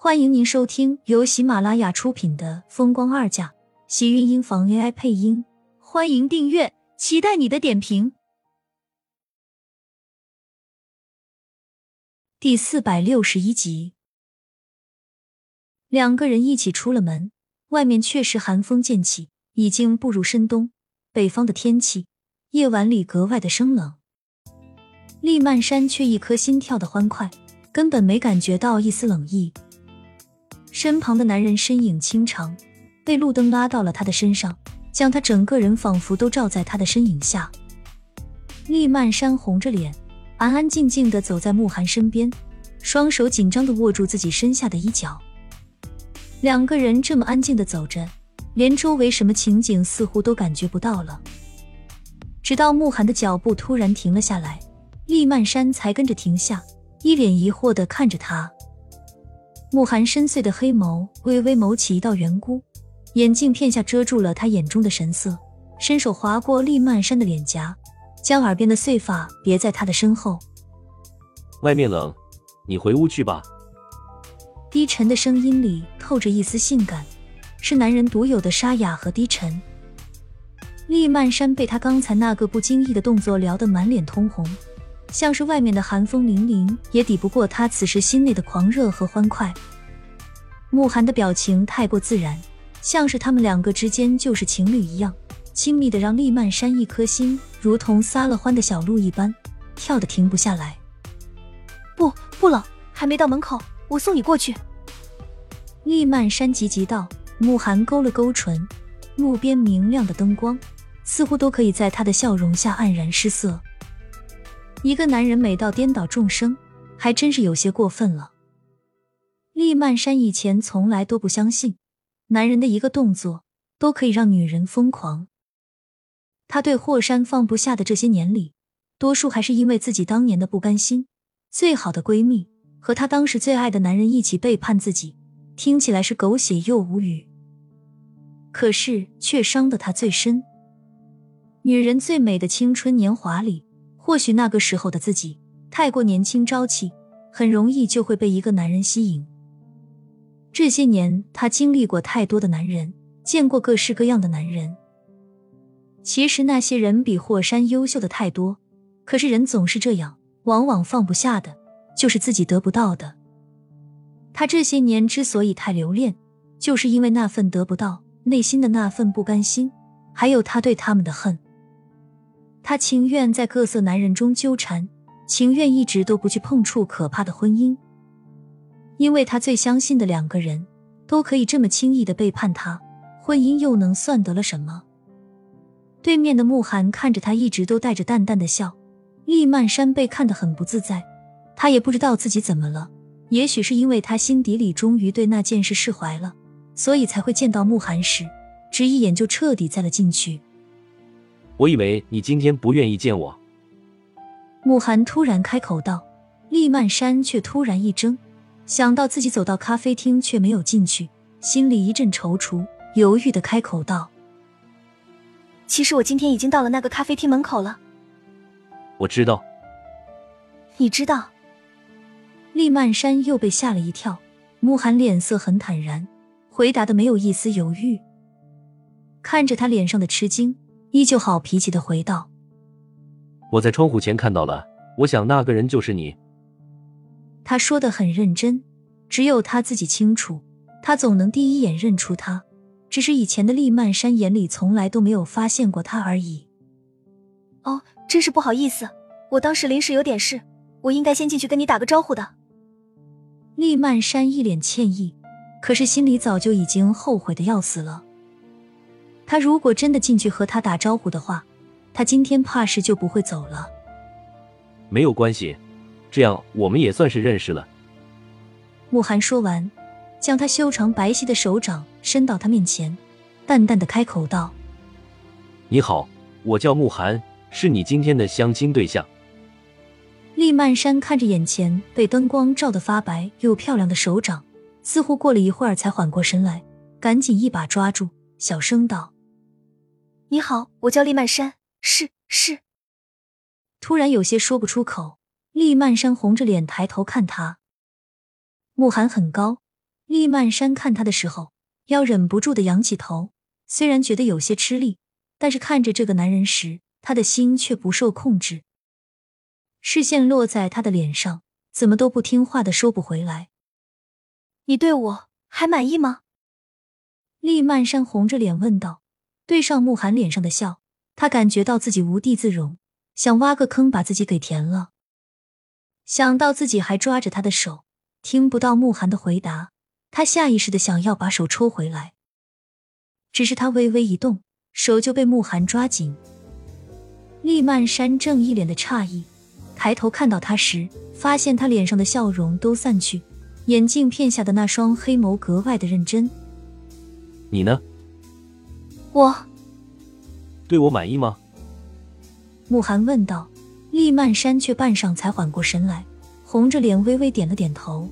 欢迎您收听由喜马拉雅出品的《风光二嫁》，喜运音房 AI 配音。欢迎订阅，期待你的点评。第四百六十一集，两个人一起出了门，外面确实寒风渐起，已经步入深冬。北方的天气，夜晚里格外的生冷。厉曼山却一颗心跳的欢快，根本没感觉到一丝冷意。身旁的男人身影清长，被路灯拉到了他的身上，将他整个人仿佛都罩在他的身影下。厉曼山红着脸，安安静静的走在慕寒身边，双手紧张的握住自己身下的衣角。两个人这么安静的走着，连周围什么情景似乎都感觉不到了。直到慕寒的脚步突然停了下来，厉曼山才跟着停下，一脸疑惑的看着他。慕寒深邃的黑眸微微眸起一道圆箍，眼镜片下遮住了他眼中的神色，伸手划过厉曼山的脸颊，将耳边的碎发别在他的身后。外面冷，你回屋去吧。低沉的声音里透着一丝性感，是男人独有的沙哑和低沉。厉曼山被他刚才那个不经意的动作撩得满脸通红。像是外面的寒风凛凛，也抵不过他此时心内的狂热和欢快。慕寒的表情太过自然，像是他们两个之间就是情侣一样，亲密的让厉曼山一颗心如同撒了欢的小鹿一般，跳得停不下来。不，不冷，还没到门口，我送你过去。厉曼山急急道。慕寒勾了勾唇，路边明亮的灯光似乎都可以在他的笑容下黯然失色。一个男人美到颠倒众生，还真是有些过分了。厉曼山以前从来都不相信，男人的一个动作都可以让女人疯狂。他对霍山放不下的这些年里，多数还是因为自己当年的不甘心。最好的闺蜜和她当时最爱的男人一起背叛自己，听起来是狗血又无语，可是却伤得他最深。女人最美的青春年华里。或许那个时候的自己太过年轻朝气，很容易就会被一个男人吸引。这些年，他经历过太多的男人，见过各式各样的男人。其实那些人比霍山优秀的太多，可是人总是这样，往往放不下的就是自己得不到的。他这些年之所以太留恋，就是因为那份得不到，内心的那份不甘心，还有他对他们的恨。他情愿在各色男人中纠缠，情愿一直都不去碰触可怕的婚姻，因为他最相信的两个人都可以这么轻易的背叛他，婚姻又能算得了什么？对面的慕寒看着他，一直都带着淡淡的笑。厉曼山被看得很不自在，他也不知道自己怎么了，也许是因为他心底里终于对那件事释怀了，所以才会见到慕寒时，只一眼就彻底栽了进去。我以为你今天不愿意见我。慕寒突然开口道，厉曼山却突然一怔，想到自己走到咖啡厅却没有进去，心里一阵踌躇，犹豫的开口道：“其实我今天已经到了那个咖啡厅门口了。”我知道。你知道？厉曼山又被吓了一跳，慕寒脸色很坦然，回答的没有一丝犹豫，看着他脸上的吃惊。依旧好脾气的回道：“我在窗户前看到了，我想那个人就是你。”他说的很认真，只有他自己清楚，他总能第一眼认出他，只是以前的厉曼山眼里从来都没有发现过他而已。哦，真是不好意思，我当时临时有点事，我应该先进去跟你打个招呼的。厉曼山一脸歉意，可是心里早就已经后悔的要死了。他如果真的进去和他打招呼的话，他今天怕是就不会走了。没有关系，这样我们也算是认识了。慕寒说完，将他修长白皙的手掌伸到他面前，淡淡的开口道：“你好，我叫慕寒，是你今天的相亲对象。”厉曼山看着眼前被灯光照得发白又漂亮的手掌，似乎过了一会儿才缓过神来，赶紧一把抓住，小声道。你好，我叫厉曼山，是是。突然有些说不出口，厉曼山红着脸抬头看他。慕寒很高，厉曼山看他的时候，要忍不住的仰起头，虽然觉得有些吃力，但是看着这个男人时，他的心却不受控制。视线落在他的脸上，怎么都不听话的收不回来。你对我还满意吗？厉曼山红着脸问道，对上慕寒脸上的笑，他感觉到自己无地自容，想挖个坑把自己给填了。想到自己还抓着他的手，听不到慕寒的回答。他下意识的想要把手抽回来，只是他微微一动，手就被慕寒抓紧。厉曼山正一脸的诧异，抬头看到他时，发现他脸上的笑容都散去，眼镜片下的那双黑眸格外的认真。你呢？我对我满意吗？慕寒问道。厉曼山却半晌才缓过神来，红着脸微微点了点头。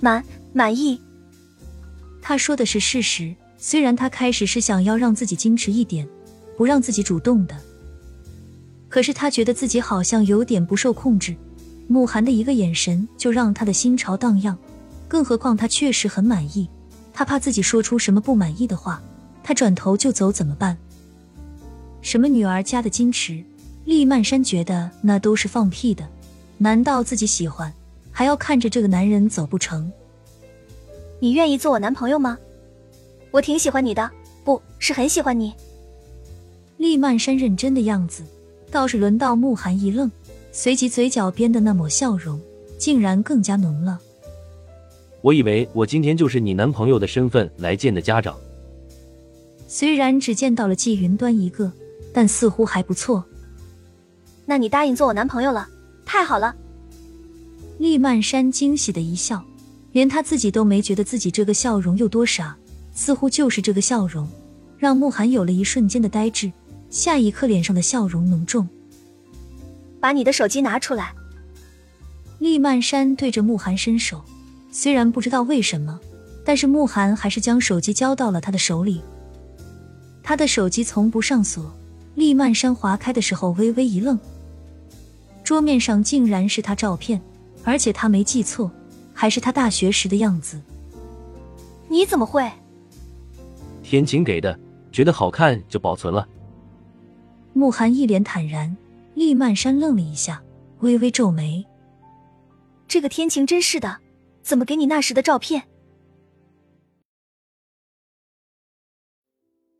满。满意，他说的是事实。虽然他开始是想要让自己矜持一点，不让自己主动的，可是他觉得自己好像有点不受控制。慕寒的一个眼神就让他的心潮荡漾，更何况他确实很满意。他怕自己说出什么不满意的话，他转头就走怎么办？什么女儿家的矜持？厉曼山觉得那都是放屁的。难道自己喜欢，还要看着这个男人走不成？你愿意做我男朋友吗？我挺喜欢你的，不是很喜欢你。厉曼山认真的样子，倒是轮到慕寒一愣，随即嘴角边的那抹笑容竟然更加浓了。我以为我今天就是你男朋友的身份来见的家长。虽然只见到了季云端一个，但似乎还不错。那你答应做我男朋友了？太好了！厉曼山惊喜的一笑。连他自己都没觉得自己这个笑容有多傻，似乎就是这个笑容，让慕寒有了一瞬间的呆滞，下一刻脸上的笑容浓重。把你的手机拿出来。厉曼山对着慕寒伸手，虽然不知道为什么，但是慕寒还是将手机交到了他的手里。他的手机从不上锁，厉曼山划开的时候微微一愣，桌面上竟然是他照片，而且他没记错。还是他大学时的样子。你怎么会？天晴给的，觉得好看就保存了。慕寒一脸坦然，厉曼山愣了一下，微微皱眉。这个天晴真是的，怎么给你那时的照片？